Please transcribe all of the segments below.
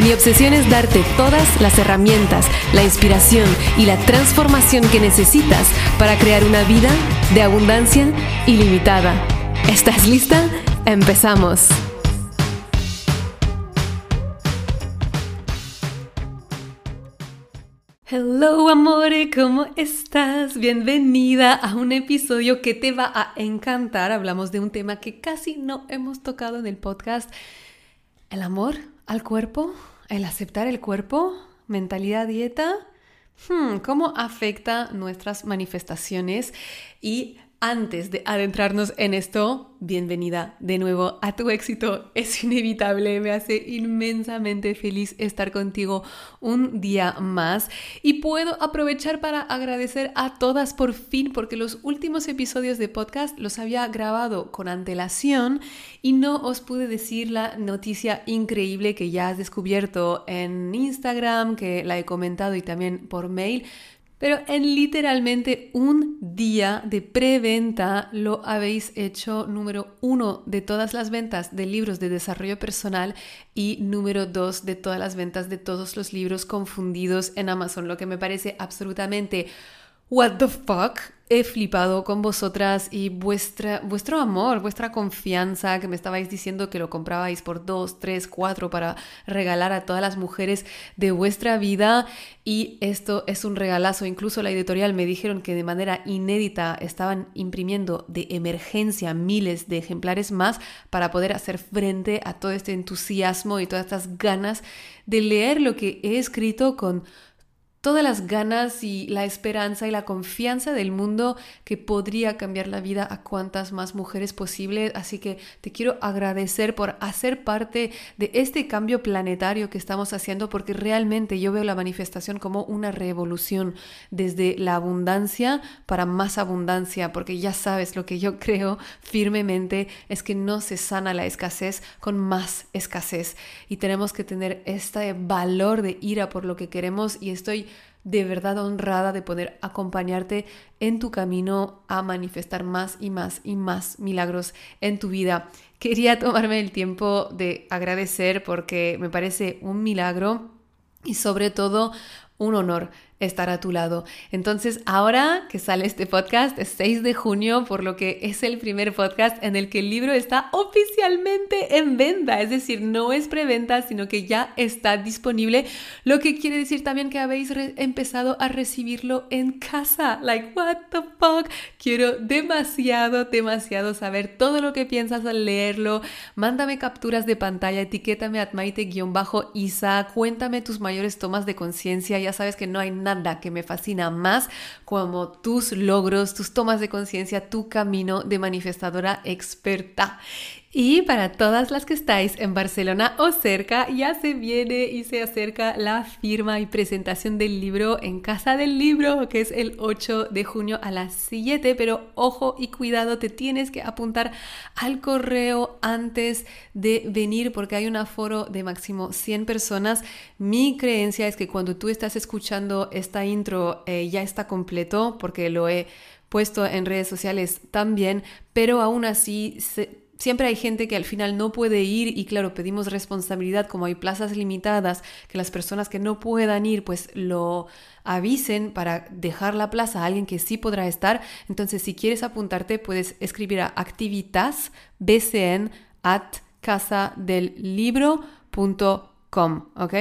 Mi obsesión es darte todas las herramientas, la inspiración y la transformación que necesitas para crear una vida de abundancia ilimitada. ¿Estás lista? Empezamos. Hello amore, ¿cómo estás? Bienvenida a un episodio que te va a encantar. Hablamos de un tema que casi no hemos tocado en el podcast. El amor al cuerpo, el aceptar el cuerpo, mentalidad dieta, hmm, cómo afecta nuestras manifestaciones y antes de adentrarnos en esto, bienvenida de nuevo a tu éxito. Es inevitable, me hace inmensamente feliz estar contigo un día más y puedo aprovechar para agradecer a todas por fin porque los últimos episodios de podcast los había grabado con antelación y no os pude decir la noticia increíble que ya has descubierto en Instagram, que la he comentado y también por mail. Pero en literalmente un día de preventa lo habéis hecho número uno de todas las ventas de libros de desarrollo personal y número dos de todas las ventas de todos los libros confundidos en Amazon, lo que me parece absolutamente what the fuck he flipado con vosotras y vuestra, vuestro amor, vuestra confianza, que me estabais diciendo que lo comprabais por dos, tres, cuatro para regalar a todas las mujeres de vuestra vida. Y esto es un regalazo. Incluso la editorial me dijeron que de manera inédita estaban imprimiendo de emergencia miles de ejemplares más para poder hacer frente a todo este entusiasmo y todas estas ganas de leer lo que he escrito con todas las ganas y la esperanza y la confianza del mundo que podría cambiar la vida a cuantas más mujeres posible. Así que te quiero agradecer por hacer parte de este cambio planetario que estamos haciendo porque realmente yo veo la manifestación como una revolución desde la abundancia para más abundancia, porque ya sabes lo que yo creo firmemente es que no se sana la escasez con más escasez y tenemos que tener este valor de ira por lo que queremos y estoy de verdad honrada de poder acompañarte en tu camino a manifestar más y más y más milagros en tu vida. Quería tomarme el tiempo de agradecer porque me parece un milagro y sobre todo un honor estar a tu lado. Entonces, ahora que sale este podcast, es 6 de junio, por lo que es el primer podcast en el que el libro está oficialmente en venta, es decir, no es preventa, sino que ya está disponible, lo que quiere decir también que habéis empezado a recibirlo en casa. Like, what the fuck? Quiero demasiado, demasiado saber todo lo que piensas al leerlo. Mándame capturas de pantalla, etiquétame a maite-isa, cuéntame tus mayores tomas de conciencia, ya sabes que no hay nada que me fascina más como tus logros, tus tomas de conciencia, tu camino de manifestadora experta. Y para todas las que estáis en Barcelona o cerca, ya se viene y se acerca la firma y presentación del libro en Casa del Libro, que es el 8 de junio a las 7, pero ojo y cuidado, te tienes que apuntar al correo antes de venir porque hay un aforo de máximo 100 personas. Mi creencia es que cuando tú estás escuchando esta intro eh, ya está completo porque lo he puesto en redes sociales también, pero aún así... Se, siempre hay gente que al final no puede ir y claro, pedimos responsabilidad como hay plazas limitadas, que las personas que no puedan ir pues lo avisen para dejar la plaza a alguien que sí podrá estar. Entonces, si quieres apuntarte, puedes escribir a activitasbcn at casadelibro.com, ¿ok?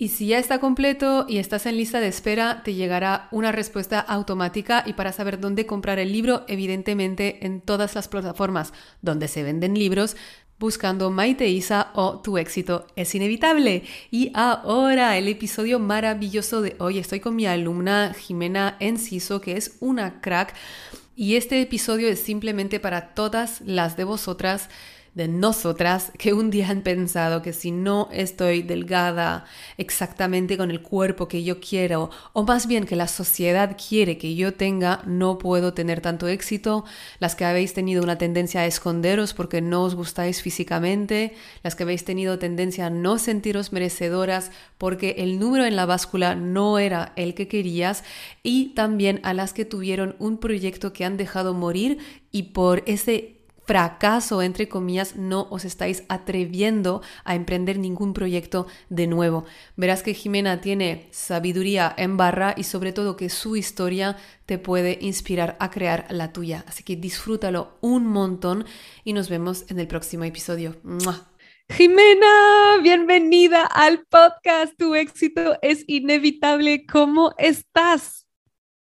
Y si ya está completo y estás en lista de espera, te llegará una respuesta automática y para saber dónde comprar el libro, evidentemente en todas las plataformas donde se venden libros, buscando Maite o Tu éxito es inevitable. Y ahora el episodio maravilloso de hoy. Estoy con mi alumna Jimena Enciso, que es una crack. Y este episodio es simplemente para todas las de vosotras de nosotras que un día han pensado que si no estoy delgada exactamente con el cuerpo que yo quiero, o más bien que la sociedad quiere que yo tenga, no puedo tener tanto éxito, las que habéis tenido una tendencia a esconderos porque no os gustáis físicamente, las que habéis tenido tendencia a no sentiros merecedoras porque el número en la báscula no era el que querías, y también a las que tuvieron un proyecto que han dejado morir y por ese fracaso, entre comillas, no os estáis atreviendo a emprender ningún proyecto de nuevo. Verás que Jimena tiene sabiduría en barra y sobre todo que su historia te puede inspirar a crear la tuya. Así que disfrútalo un montón y nos vemos en el próximo episodio. Jimena, bienvenida al podcast. Tu éxito es inevitable. ¿Cómo estás?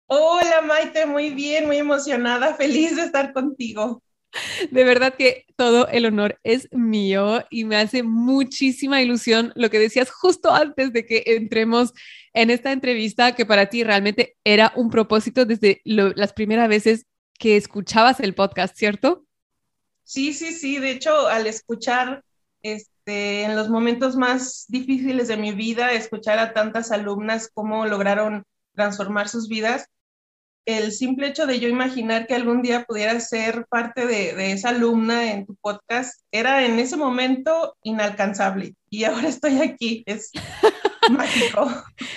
Hola Maite, muy bien, muy emocionada, feliz de estar contigo. De verdad que todo el honor es mío y me hace muchísima ilusión lo que decías justo antes de que entremos en esta entrevista, que para ti realmente era un propósito desde las primeras veces que escuchabas el podcast, ¿cierto? Sí, sí, sí. De hecho, al escuchar este, en los momentos más difíciles de mi vida, escuchar a tantas alumnas cómo lograron transformar sus vidas, el simple hecho de yo imaginar que algún día pudiera ser parte de, esa alumna en tu podcast era en ese momento inalcanzable y ahora estoy aquí, es mágico.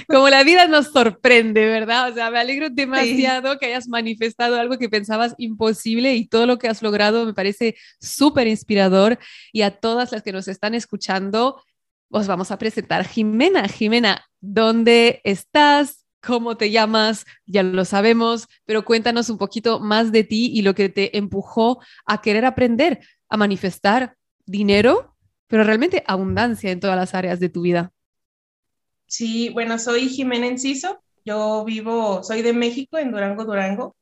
Como la vida nos sorprende, ¿verdad? O sea, me alegro demasiado que hayas manifestado algo que pensabas imposible y todo lo que has logrado me parece súper inspirador y a todas las que nos están escuchando. Os vamos a presentar Jimena. Jimena, ¿dónde estás? Cómo te llamas, ya lo sabemos, pero cuéntanos un poquito más de ti y lo que te empujó a querer aprender a manifestar dinero, pero realmente abundancia en todas las áreas de tu vida. Sí, bueno, soy Jimena Enciso, yo vivo, soy de México, en Durango, Durango.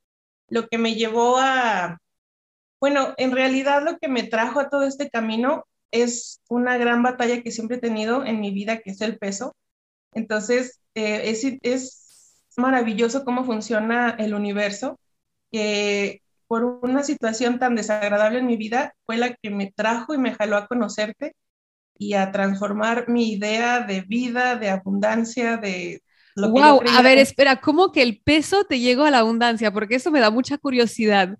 Lo que me llevó a, bueno, en realidad lo que me trajo a todo este camino es una gran batalla que siempre he tenido en mi vida, que es el peso. Entonces, eh, es, es maravilloso cómo funciona el universo, que por una situación tan desagradable en mi vida fue la que me trajo y me jaló a conocerte y a transformar mi idea de vida, de abundancia, de... Lo wow, a ver, espera, ¿cómo que el peso te llegó a la abundancia? Porque eso me da mucha curiosidad.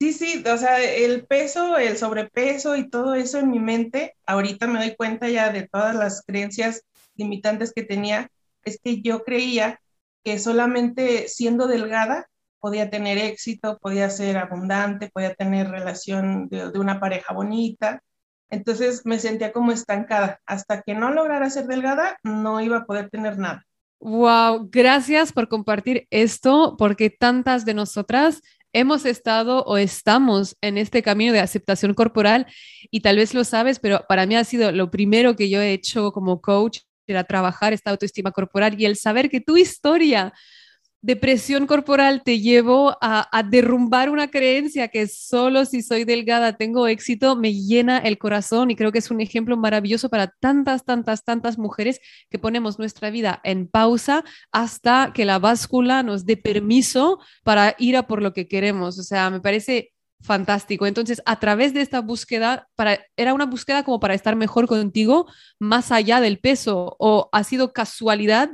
Sí, sí, o sea, el peso, el sobrepeso y todo eso en mi mente, ahorita me doy cuenta ya de todas las creencias limitantes que tenía, es que yo creía que solamente siendo delgada podía tener éxito, podía ser abundante, podía tener relación de, una pareja bonita. Entonces me sentía como estancada. Hasta que no lograra ser delgada, no iba a poder tener nada. Wow, gracias por compartir esto, porque tantas de nosotras hemos estado o estamos en este camino de aceptación corporal y tal vez lo sabes, pero para mí ha sido lo primero que yo he hecho como coach trabajar esta autoestima corporal y el saber que tu historia de presión corporal te llevó a, derrumbar una creencia que solo si soy delgada tengo éxito, me llena el corazón y creo que es un ejemplo maravilloso para tantas, tantas, tantas mujeres que ponemos nuestra vida en pausa hasta que la báscula nos dé permiso para ir a por lo que queremos. O sea, me parece fantástico. Entonces, a través de esta búsqueda, para, era una búsqueda como para estar mejor contigo, más allá del peso, o ha sido casualidad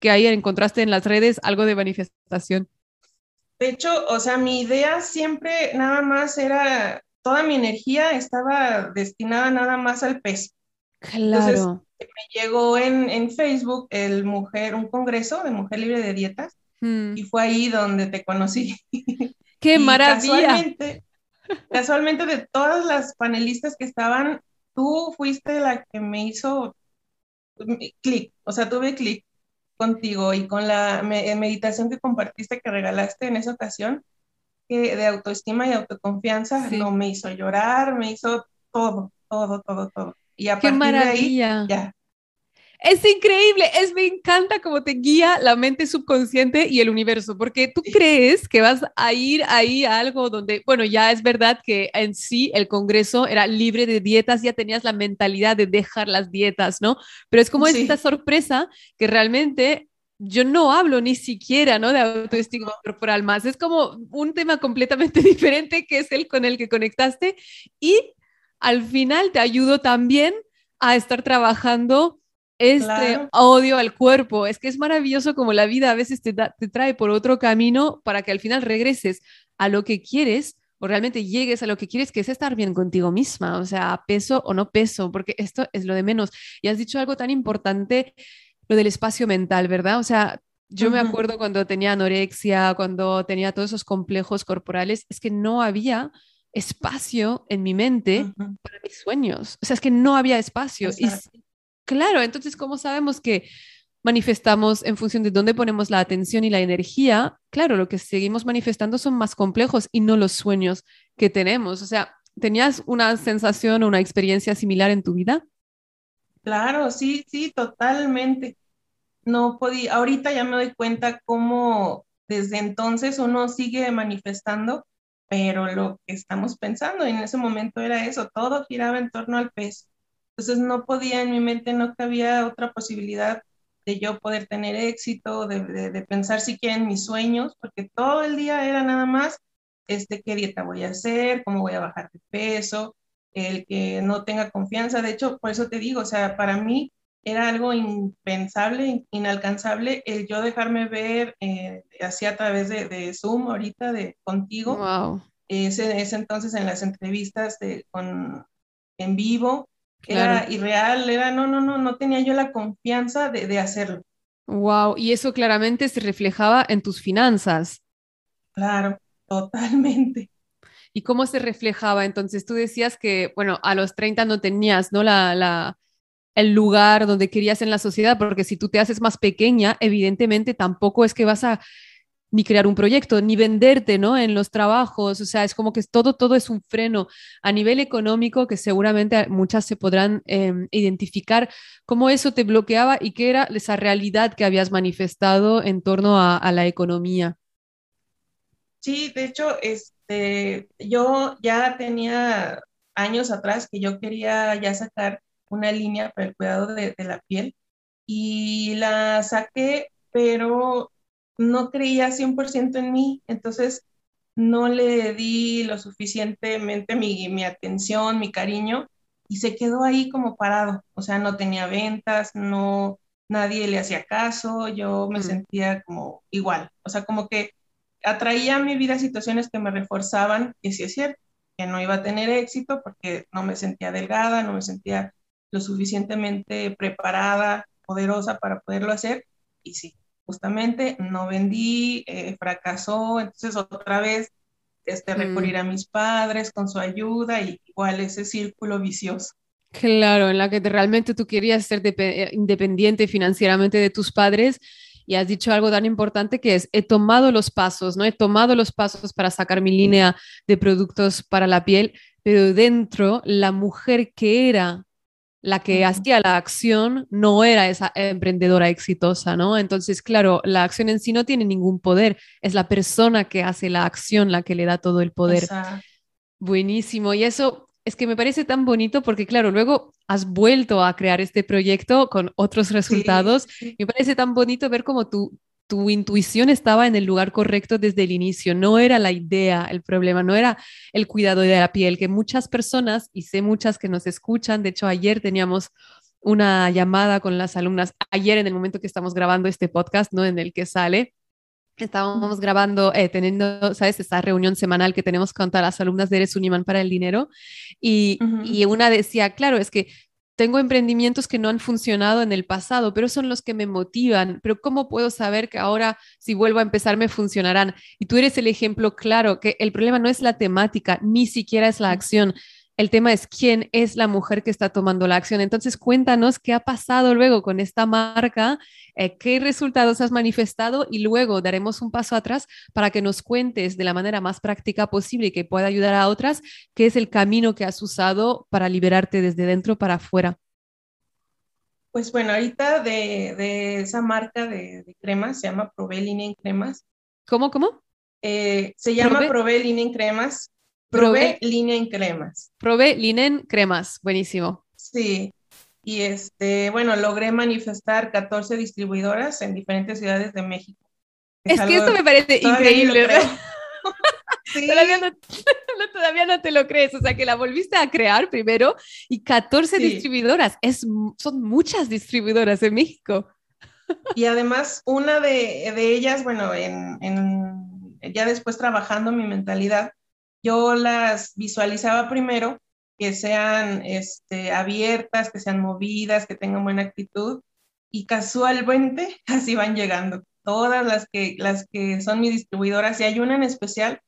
que ahí encontraste en las redes algo de manifestación. De hecho, o sea, mi idea siempre nada más era, toda mi energía estaba destinada nada más al peso. Claro. me llegó en, en Facebook el mujer, un congreso de mujer libre de dietas, hmm. y fue ahí donde te conocí. ¡Qué maravilla! Casualmente, de todas las panelistas que estaban, tú fuiste la que me hizo clic, o sea, tuve clic contigo y con la meditación que compartiste, que regalaste en esa ocasión, que de autoestima y autoconfianza, no me hizo llorar, me hizo todo, todo, todo, todo. Y a Qué maravilla. ya, es increíble, es me encanta cómo te guía la mente subconsciente y el universo, porque tú crees que vas a ir ahí a algo donde, bueno, ya es verdad que en sí el Congreso era libre de dietas, ya tenías la mentalidad de dejar las dietas, ¿no? Pero es como esta sorpresa que realmente yo no hablo ni siquiera, ¿no? De autoestima corporal más. Es como un tema completamente diferente que es el con el que conectaste y al final te ayudó también a estar trabajando este odio al cuerpo. Es que es maravilloso como la vida a veces te, te trae por otro camino para que al final regreses a lo que quieres o realmente llegues a lo que quieres, que es estar bien contigo misma, o sea, peso o no peso, porque esto es lo de menos. Y has dicho algo tan importante, lo del espacio mental, ¿verdad? O sea, yo me acuerdo cuando tenía anorexia, cuando tenía todos esos complejos corporales, es que no había espacio en mi mente para mis sueños. O sea, es que no había espacio. Y claro, entonces, ¿cómo sabemos que manifestamos en función de dónde ponemos la atención y la energía, claro, lo que seguimos manifestando son más complejos y no los sueños que tenemos. O sea, ¿tenías una sensación o una experiencia similar en tu vida? Claro, sí, sí, totalmente. No podía, ahorita ya me doy cuenta cómo desde entonces uno sigue manifestando, pero lo que estamos pensando en ese momento era eso, todo giraba en torno al peso. Entonces no podía, en mi mente no cabía otra posibilidad de yo poder tener éxito, de, de, pensar siquiera en mis sueños, porque todo el día era nada más, este, qué dieta voy a hacer, cómo voy a bajar de peso, el que no tenga confianza. De hecho, por eso te digo, o sea, para mí era algo impensable, inalcanzable, el yo dejarme ver eh, así a través de, de, Zoom ahorita de contigo. Wow. Ese, ese entonces en las entrevistas de, con, en vivo, era irreal, era, no, no, no, no tenía yo la confianza de, de hacerlo. Wow, y eso claramente se reflejaba en tus finanzas. Claro, totalmente. ¿Y cómo se reflejaba? Entonces tú decías que, bueno, a los 30 no tenías, ¿no? La, la, el lugar donde querías en la sociedad, porque si tú te haces más pequeña, evidentemente tampoco es que vas a ni crear un proyecto, ni venderte, ¿no? En los trabajos, o sea, es como que todo, todo es un freno a nivel económico que seguramente muchas se podrán em, identificar cómo eso te bloqueaba y qué era esa realidad que habías manifestado en torno a, la economía. Sí, de hecho, este, yo ya tenía años atrás que yo quería ya sacar una línea para el cuidado de, de la piel y la saqué, pero no creía 100% en mí, entonces no le di lo suficientemente mi, atención, mi cariño, y se quedó ahí como parado, o sea, no tenía ventas, no, nadie le hacía caso, yo me mm. sentía como igual, o sea, como que atraía a mi vida situaciones que me reforzaban que sí es cierto, que no iba a tener éxito porque no me sentía delgada, no me sentía lo suficientemente preparada, poderosa para poderlo hacer, y sí, justamente no vendí, eh, fracasó, entonces otra vez este, mm. recurrir a mis padres con su ayuda y igual ese círculo vicioso. Claro, en la que realmente tú querías ser independiente financieramente de tus padres y has dicho algo tan importante que es, he tomado los pasos, ¿no? He tomado los pasos para sacar mi línea de productos para la piel, pero dentro la mujer que era la que hacía la acción no era esa emprendedora exitosa, ¿no? Entonces, claro, la acción en sí no tiene ningún poder, es la persona que hace la acción la que le da todo el poder. Buenísimo, y eso es que me parece tan bonito porque, claro, luego has vuelto a crear este proyecto con otros resultados. Me parece tan bonito ver cómo tú tu intuición estaba en el lugar correcto desde el inicio, no era la idea el problema, no era el cuidado de la piel, que muchas personas, y sé muchas que nos escuchan, de hecho ayer teníamos una llamada con las alumnas, ayer en el momento que estamos grabando este podcast, ¿no? En el que sale, estábamos grabando, eh, teniendo, ¿sabes? Esta reunión semanal que tenemos con todas las alumnas de Eres un imán para el dinero. Y, y, una decía, claro, es que tengo emprendimientos que no han funcionado en el pasado, pero son los que me motivan. Pero ¿cómo puedo saber que ahora, si vuelvo a empezar, me funcionarán? Y tú eres el ejemplo claro, que el problema no es la temática, ni siquiera es la acción. El tema es quién es la mujer que está tomando la acción. Entonces, cuéntanos qué ha pasado luego con esta marca, eh, qué resultados has manifestado y luego daremos un paso atrás para que nos cuentes de la manera más práctica posible y que pueda ayudar a otras, qué es el camino que has usado para liberarte desde dentro para afuera. Pues bueno, ahorita de, esa marca de, cremas, se llama Prove Linen Cremas. ¿Cómo, cómo? Eh, se llama Prove Linen Cremas Probé linen cremas. Probé linen cremas, buenísimo. Sí, y este, bueno, logré manifestar 14 distribuidoras en diferentes ciudades de México. Es, que esto me parece increíble. todavía, no, todavía, no, te lo crees, o sea que la volviste a crear primero y 14 distribuidoras, es, son muchas distribuidoras en México. Y además, una de, de ellas, bueno, en, en, ya después trabajando mi mentalidad, yo las visualizaba primero que sean este, abiertas, que sean movidas, que tengan buena actitud y casualmente así van llegando. Todas las que, las que son mis distribuidoras y hay una en especial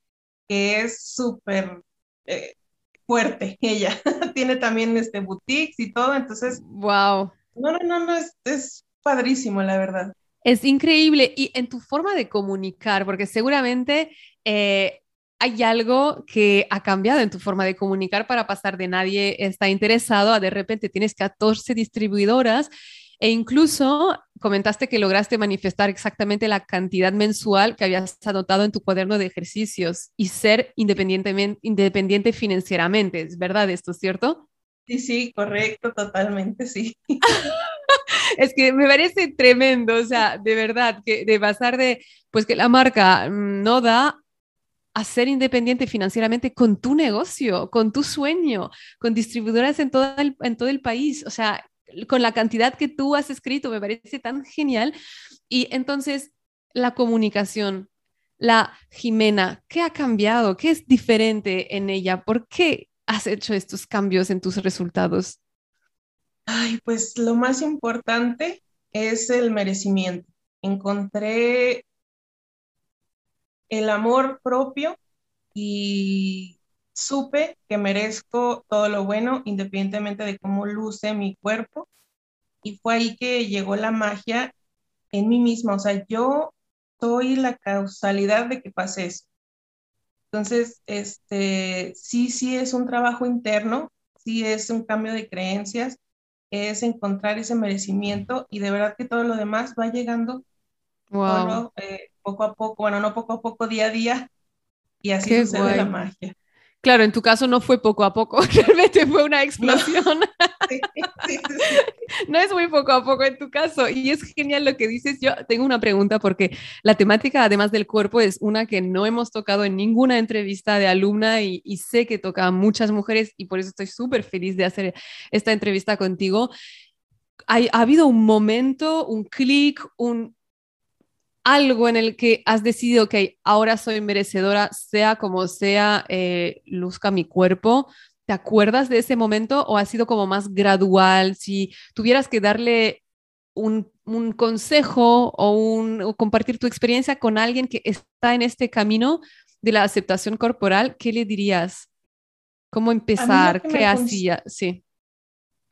que es súper eh, fuerte, ella tiene también este boutiques y todo, entonces... ¡Wow! No, no, no, no es, es padrísimo, la verdad. Es increíble. Y en tu forma de comunicar, porque seguramente eh, hay algo que ha cambiado en tu forma de comunicar para pasar de nadie está interesado a de repente tienes 14 distribuidoras e incluso comentaste que lograste manifestar exactamente la cantidad mensual que habías anotado en tu cuaderno de ejercicios y ser independientemente, independiente financieramente. ¿Es verdad esto, cierto? Sí, sí, correcto, totalmente, sí. es que me parece tremendo, o sea, de verdad, que de pasar de, pues que la marca mm, no da a ser independiente financieramente con tu negocio, con tu sueño, con distribuidoras en todo el, en todo el país, o sea, con la cantidad que tú has escrito, me parece tan genial. Y entonces, la comunicación, la Jimena, ¿qué ha cambiado? ¿Qué es diferente en ella? ¿Por qué has hecho estos cambios en tus resultados? Ay, pues lo más importante es el merecimiento. Encontré el amor propio y supe que merezco todo lo bueno independientemente de cómo luce mi cuerpo. Y fue ahí que llegó la magia en mí misma. O sea, yo soy la causalidad de que pase eso. Entonces, este, sí, sí es un trabajo interno, sí es un cambio de creencias, es encontrar ese merecimiento y de verdad que todo lo demás va llegando wow. Eh, poco a poco, bueno, no poco a poco, día a día, y así sucede la magia. Claro, en tu caso no fue poco a poco, realmente fue una explosión. No. es muy poco a poco en tu caso. Y es genial lo que dices. Yo tengo una pregunta porque la temática, además del cuerpo, es una que no hemos tocado en ninguna entrevista de alumna y, y sé que toca a muchas mujeres y por eso estoy súper feliz de hacer esta entrevista contigo. ha habido un momento, un clic, un, algo en el que has decidido, que ahora soy merecedora, sea como sea, eh, luzca mi cuerpo. ¿Te acuerdas de ese momento o ha sido como más gradual? Si tuvieras que darle un, consejo o, un, compartir tu experiencia con alguien que está en este camino de la aceptación corporal, ¿qué le dirías? ¿Cómo empezar? ¿Qué hacía? Sí.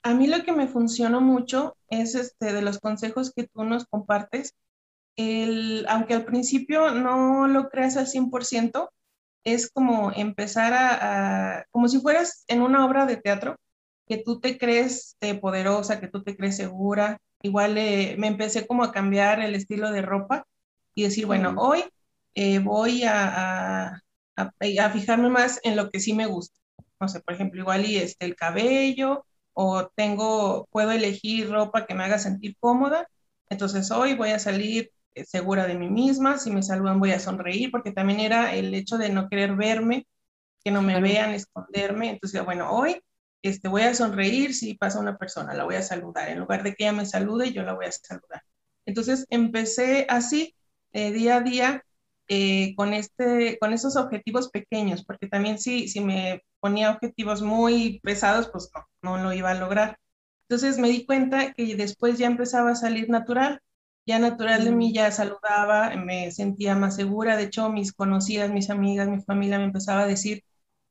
A mí lo que me funcionó mucho es este, de los consejos que tú nos compartes, el, aunque al principio no lo creas al 100%, es como empezar a, como si fueras en una obra de teatro, que tú te crees eh, poderosa, que tú te crees segura. Igual eh, me empecé como a cambiar el estilo de ropa y decir, bueno, hoy eh, voy a, a, fijarme más en lo que sí me gusta. No sé, por ejemplo, igual y este, el cabello o tengo, puedo elegir ropa que me haga sentir cómoda. Entonces hoy voy a salir eh, segura de mí misma, si me saludan voy a sonreír, porque también era el hecho de no querer verme, que no me vean, esconderme. Entonces, bueno, hoy este, voy a sonreír si pasa una persona, la voy a saludar. En lugar de que ella me salude, yo la voy a saludar. Entonces, empecé así, eh, día a día, eh, con, este, con esos objetivos pequeños, porque también si, si me ponía objetivos muy pesados, pues no, no lo iba a lograr. Entonces me di cuenta que después ya empezaba a salir natural ya natural de mí, ya saludaba, me sentía más segura. De hecho, mis conocidas, mis amigas, mi familia me empezaba a decir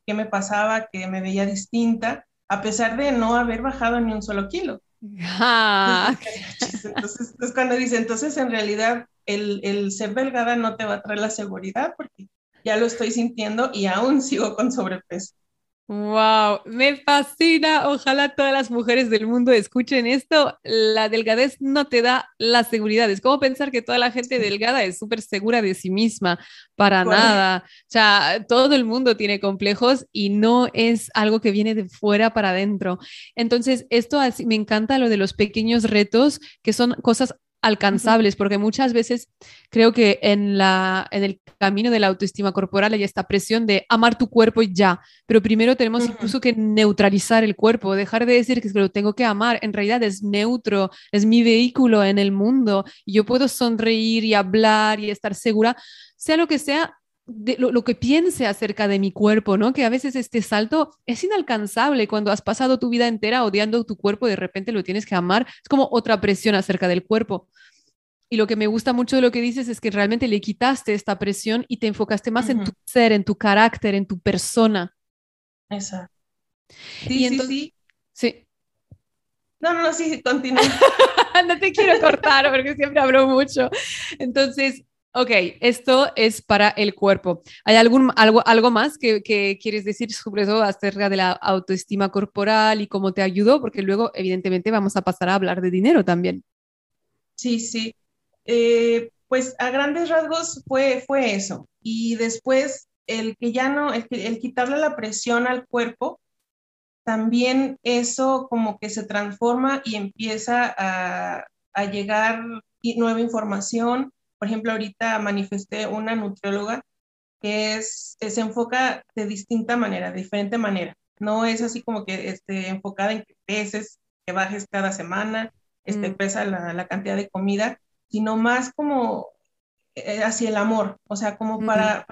qué me pasaba, que me veía distinta, a pesar de no haber bajado ni un solo kilo. Ah. Entonces, entonces, cuando dice, entonces en realidad el, el ser delgada no te va a traer la seguridad porque ya lo estoy sintiendo y aún sigo con sobrepeso. Wow, me fascina. Ojalá todas las mujeres del mundo escuchen esto. La delgadez no te da la seguridad. Es como pensar que toda la gente delgada es súper segura de sí misma. Para nada. O sea, todo el mundo tiene complejos y no es algo que viene de fuera para adentro. Entonces, esto me encanta lo de los pequeños retos, que son cosas alcanzables, porque muchas veces creo que en, la, en el camino de la autoestima corporal hay esta presión de amar tu cuerpo y ya, pero primero tenemos incluso que neutralizar el cuerpo, dejar de decir que lo tengo que amar, en realidad es neutro, es mi vehículo en el mundo, y yo puedo sonreír y hablar y estar segura, sea lo que sea, de lo, que piense acerca de mi cuerpo, ¿no? Que a veces este salto es inalcanzable cuando has pasado tu vida entera odiando tu cuerpo y de repente lo tienes que amar. Es como otra presión acerca del cuerpo. Y lo que me gusta mucho de lo que dices es que realmente le quitaste esta presión y te enfocaste más en tu ser, en tu carácter, en tu persona. Exacto. Sí, sí, sí. Sí. No, no, no, sí, continúa. no te quiero cortar porque siempre hablo mucho. Entonces, Ok, esto es para el cuerpo. ¿Hay algún, algo, algo más que, quieres decir sobre eso acerca de la autoestima corporal y cómo te ayudó? Porque luego, evidentemente, vamos a pasar a hablar de dinero también. Sí, sí. Eh, pues a grandes rasgos fue, fue eso. Y después, el que ya no, el, el quitarle la presión al cuerpo, también eso como que se transforma y empieza a, a llegar nueva información por ejemplo, ahorita manifesté una nutrióloga que es, se enfoca de distinta manera, de diferente manera. No es así como que esté enfocada en que peses, que bajes cada semana, este, mm. pesa la, cantidad de comida, sino más como eh, hacia el amor, o sea, como para,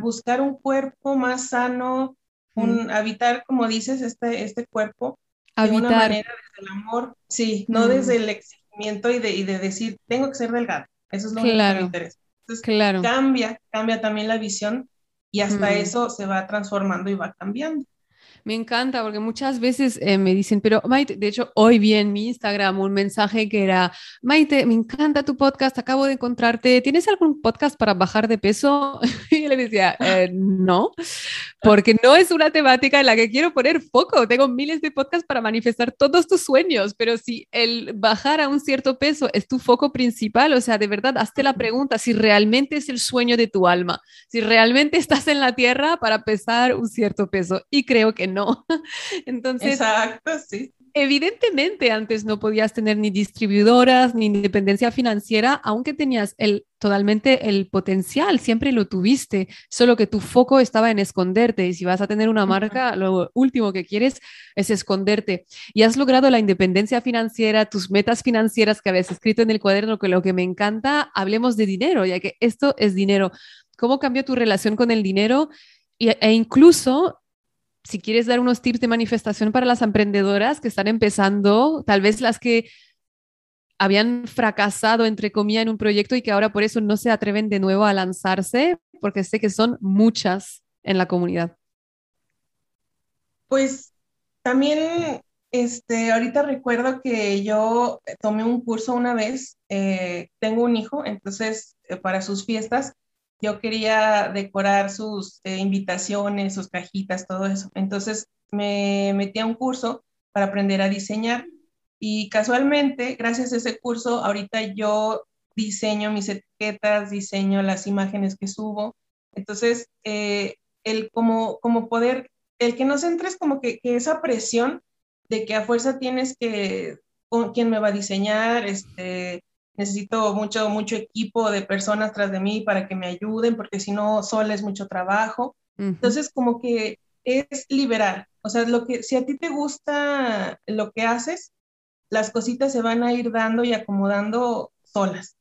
buscar un cuerpo más sano, un, mm. habitar, como dices, este, este cuerpo habitar. de una manera desde el amor, sí, no mm. desde el exigimiento y de, y de decir, tengo que ser delgada. Eso es lo claro, que me interesa. Entonces, claro. cambia, cambia también la visión y hasta eso se va transformando y va cambiando. Me encanta porque muchas veces eh, me dicen, pero Maite, de hecho hoy vi en mi Instagram un mensaje que era, Maite, me encanta tu podcast, acabo de encontrarte, ¿tienes algún podcast para bajar de peso? Y yo le decía, eh, no, porque no es una temática en la que quiero poner foco. Tengo miles de podcasts para manifestar todos tus sueños, pero si el bajar a un cierto peso es tu foco principal, o sea, de verdad, hazte la pregunta si realmente es el sueño de tu alma, si realmente estás en la tierra para pesar un cierto peso. Y creo que no no. Entonces, Exacto, sí. Evidentemente antes no podías tener ni distribuidoras ni independencia financiera, aunque tenías el totalmente el potencial, siempre lo tuviste, solo que tu foco estaba en esconderte y si vas a tener una marca, lo último que quieres es esconderte. Y has logrado la independencia financiera, tus metas financieras que habías escrito en el cuaderno, que lo que me encanta, hablemos de dinero, ya que esto es dinero. ¿Cómo cambió tu relación con el dinero? e incluso si quieres dar unos tips de manifestación para las emprendedoras que están empezando, tal vez las que habían fracasado, entre comillas, en un proyecto y que ahora por eso no se atreven de nuevo a lanzarse, porque sé que son muchas en la comunidad. Pues también, este, ahorita recuerdo que yo tomé un curso una vez, eh, tengo un hijo, entonces eh, para sus fiestas yo quería decorar sus eh, invitaciones, sus cajitas, todo eso. Entonces me metí a un curso para aprender a diseñar y casualmente, gracias a ese curso, ahorita yo diseño mis etiquetas, diseño las imágenes que subo. Entonces, eh, el como, como poder, el que no se entres como que, que, esa presión de que a fuerza tienes que, con quién me va a diseñar, este, necesito mucho, mucho equipo de personas tras de mí para que me ayuden, porque si no, sola es mucho trabajo. Entonces, como que es liberar. O sea, lo que, si a ti te gusta lo que haces, las cositas se van a ir dando y acomodando solas.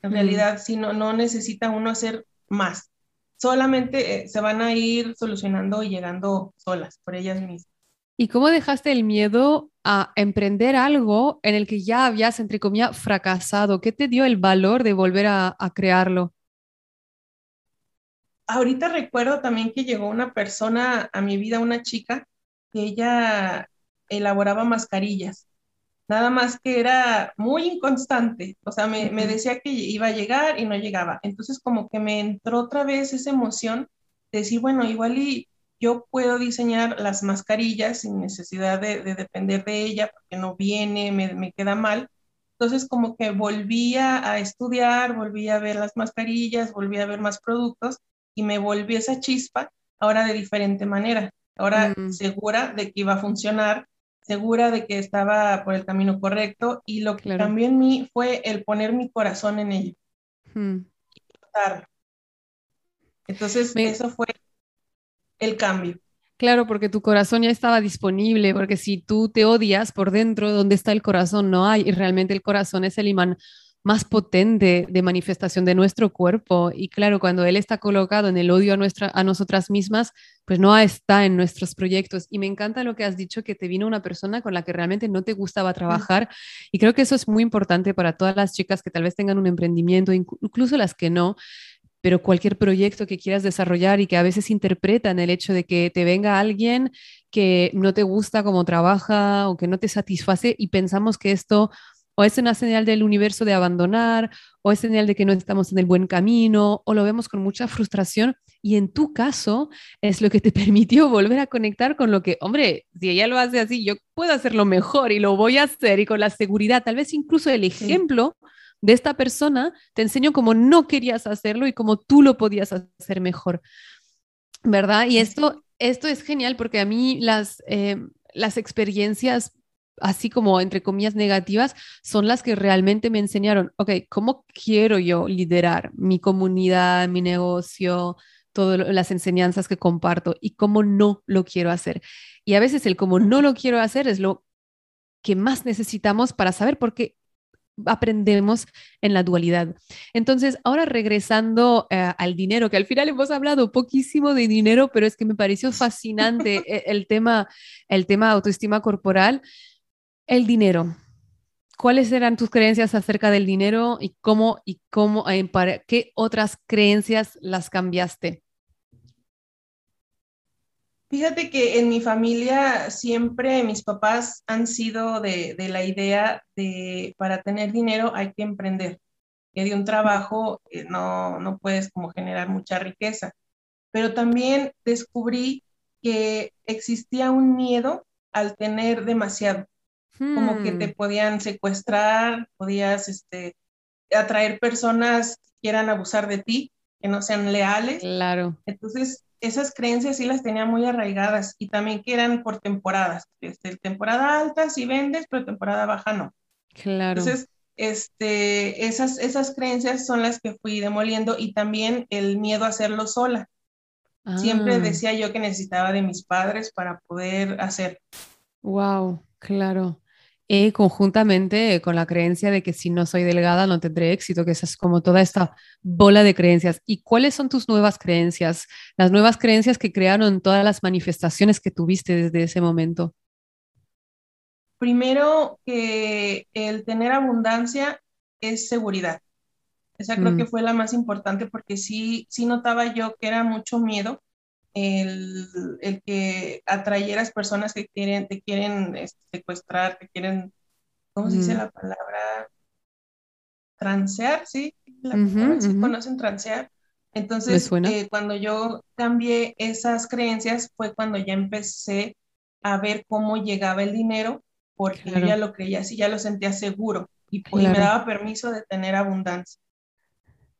En realidad, si no, no necesita uno hacer más. Solamente eh, se van a ir solucionando y llegando solas por ellas mismas. ¿Y cómo dejaste el miedo a emprender algo en el que ya habías, entre comillas, fracasado? ¿Qué te dio el valor de volver a, crearlo? Ahorita recuerdo también que llegó una persona a mi vida, una chica, que ella elaboraba mascarillas. Nada más que era muy inconstante. O sea, me, me decía que iba a llegar y no llegaba. Entonces, como que me entró otra vez esa emoción de decir, bueno, igual y yo puedo diseñar las mascarillas sin necesidad de, depender de ella porque no viene, me, queda mal. Entonces como que volví a, estudiar, volví a ver las mascarillas, volví a ver más productos y me volví esa chispa ahora de diferente manera. Ahora mm. segura de que iba a funcionar segura de que estaba por el camino correcto y lo que cambió en mí fue el poner mi corazón en ello. Hmm. Entonces, eso fue el cambio. Claro, porque tu corazón ya estaba disponible, porque si tú te odias por dentro, donde está el corazón no hay, y realmente el corazón es el imán más potente de manifestación de nuestro cuerpo. Y claro, cuando él está colocado en el odio a, nuestra, a nosotras mismas, pues no está en nuestros proyectos. Y me encanta lo que has dicho, que te vino una persona con la que realmente no te gustaba trabajar. Y creo que eso es muy importante para todas las chicas que tal vez tengan un emprendimiento, incluso las que no, pero cualquier proyecto que quieras desarrollar y que a veces interpretan el hecho de que te venga alguien que no te gusta cómo trabaja o que no te satisface y pensamos que esto o es una señal del universo de abandonar, o es señal de que no estamos en el buen camino, o lo vemos con mucha frustración. Y en tu caso es lo que te permitió volver a conectar con lo que, hombre, si ella lo hace así, yo puedo hacerlo mejor y lo voy a hacer y con la seguridad, tal vez incluso el ejemplo de esta persona te enseñó cómo no querías hacerlo y cómo tú lo podías hacer mejor. ¿Verdad? Y esto, esto es genial porque a mí las, eh, las experiencias así como entre comillas negativas, son las que realmente me enseñaron, ok, ¿cómo quiero yo liderar mi comunidad, mi negocio, todas las enseñanzas que comparto y cómo no lo quiero hacer? Y a veces el cómo no lo quiero hacer es lo que más necesitamos para saber por qué aprendemos en la dualidad. Entonces, ahora regresando eh, al dinero, que al final hemos hablado poquísimo de dinero, pero es que me pareció fascinante e, el, tema, el tema autoestima corporal. El dinero. ¿Cuáles eran tus creencias acerca del dinero y cómo y cómo eh, para qué otras creencias las cambiaste? Fíjate que en mi familia siempre mis papás han sido de, la idea de para tener dinero hay que emprender, que de un trabajo eh, no, no puedes como generar mucha riqueza. Pero también descubrí que existía un miedo al tener demasiado como que te hmm. podían secuestrar, podías este, atraer personas que quieran abusar de ti, que no sean leales. Claro. Entonces, esas creencias sí las tenía muy arraigadas y también que eran por temporadas. Este, temporada alta sí vendes, pero temporada baja no. Claro. Entonces, este, esas, esas creencias son las que fui demoliendo y también el miedo a hacerlo sola. Siempre ah. decía yo que necesitaba de mis padres para poder hacer. Wow, claro. Y conjuntamente con la creencia de que si no soy delgada no tendré éxito, que esa es como toda esta bola de creencias. ¿Y cuáles son tus nuevas creencias? Las nuevas creencias que crearon todas las manifestaciones que tuviste desde ese momento. Primero, que el tener abundancia es seguridad. Esa creo que mm. fue la más importante porque sí, sí notaba yo que era mucho miedo el, el, que atrayeras personas que quieren, te quieren este, secuestrar, que quieren, ¿cómo se dice la palabra? Transear, ¿sí? La conocen transear. Entonces, eh, cuando yo cambié esas creencias fue cuando ya empecé a ver cómo llegaba el dinero, porque yo ya lo creía así, ya lo sentía seguro y, pues, me daba permiso de tener abundancia.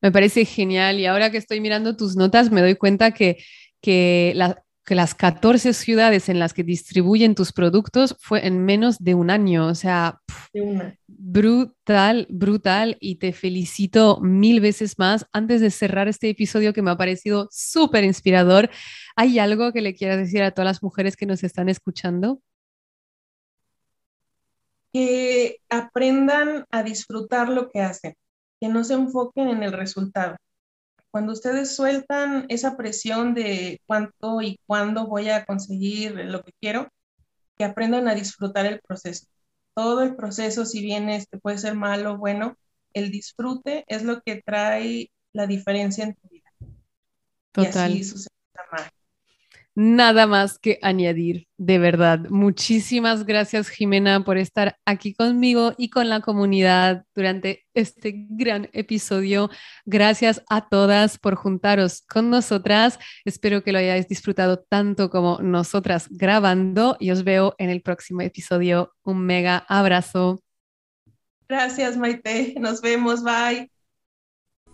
Me parece genial y ahora que estoy mirando tus notas me doy cuenta que que, las 14 ciudades en las que distribuyen tus productos fue en menos de un año. O sea, brutal, brutal. Y te felicito mil veces más. Antes de cerrar este episodio que me ha parecido súper inspirador, ¿hay algo que le quieras decir a todas las mujeres que nos están escuchando? Que aprendan a disfrutar lo que hacen, que no se enfoquen en el resultado cuando ustedes sueltan esa presión de cuánto y cuándo voy a conseguir lo que quiero, que aprendan a disfrutar el proceso. Todo el proceso, si bien este puede ser malo o bueno, el disfrute es lo que trae la diferencia en tu vida. Total. Y así sucede la nada más que añadir, de verdad. Muchísimas gracias, Jimena, por estar aquí conmigo y con la comunidad durante este gran episodio. Gracias a todas por juntaros con nosotras. Espero que lo hayáis disfrutado tanto como nosotras grabando y os veo en el próximo episodio. Un mega abrazo. Gracias, Maite. Nos vemos. Bye.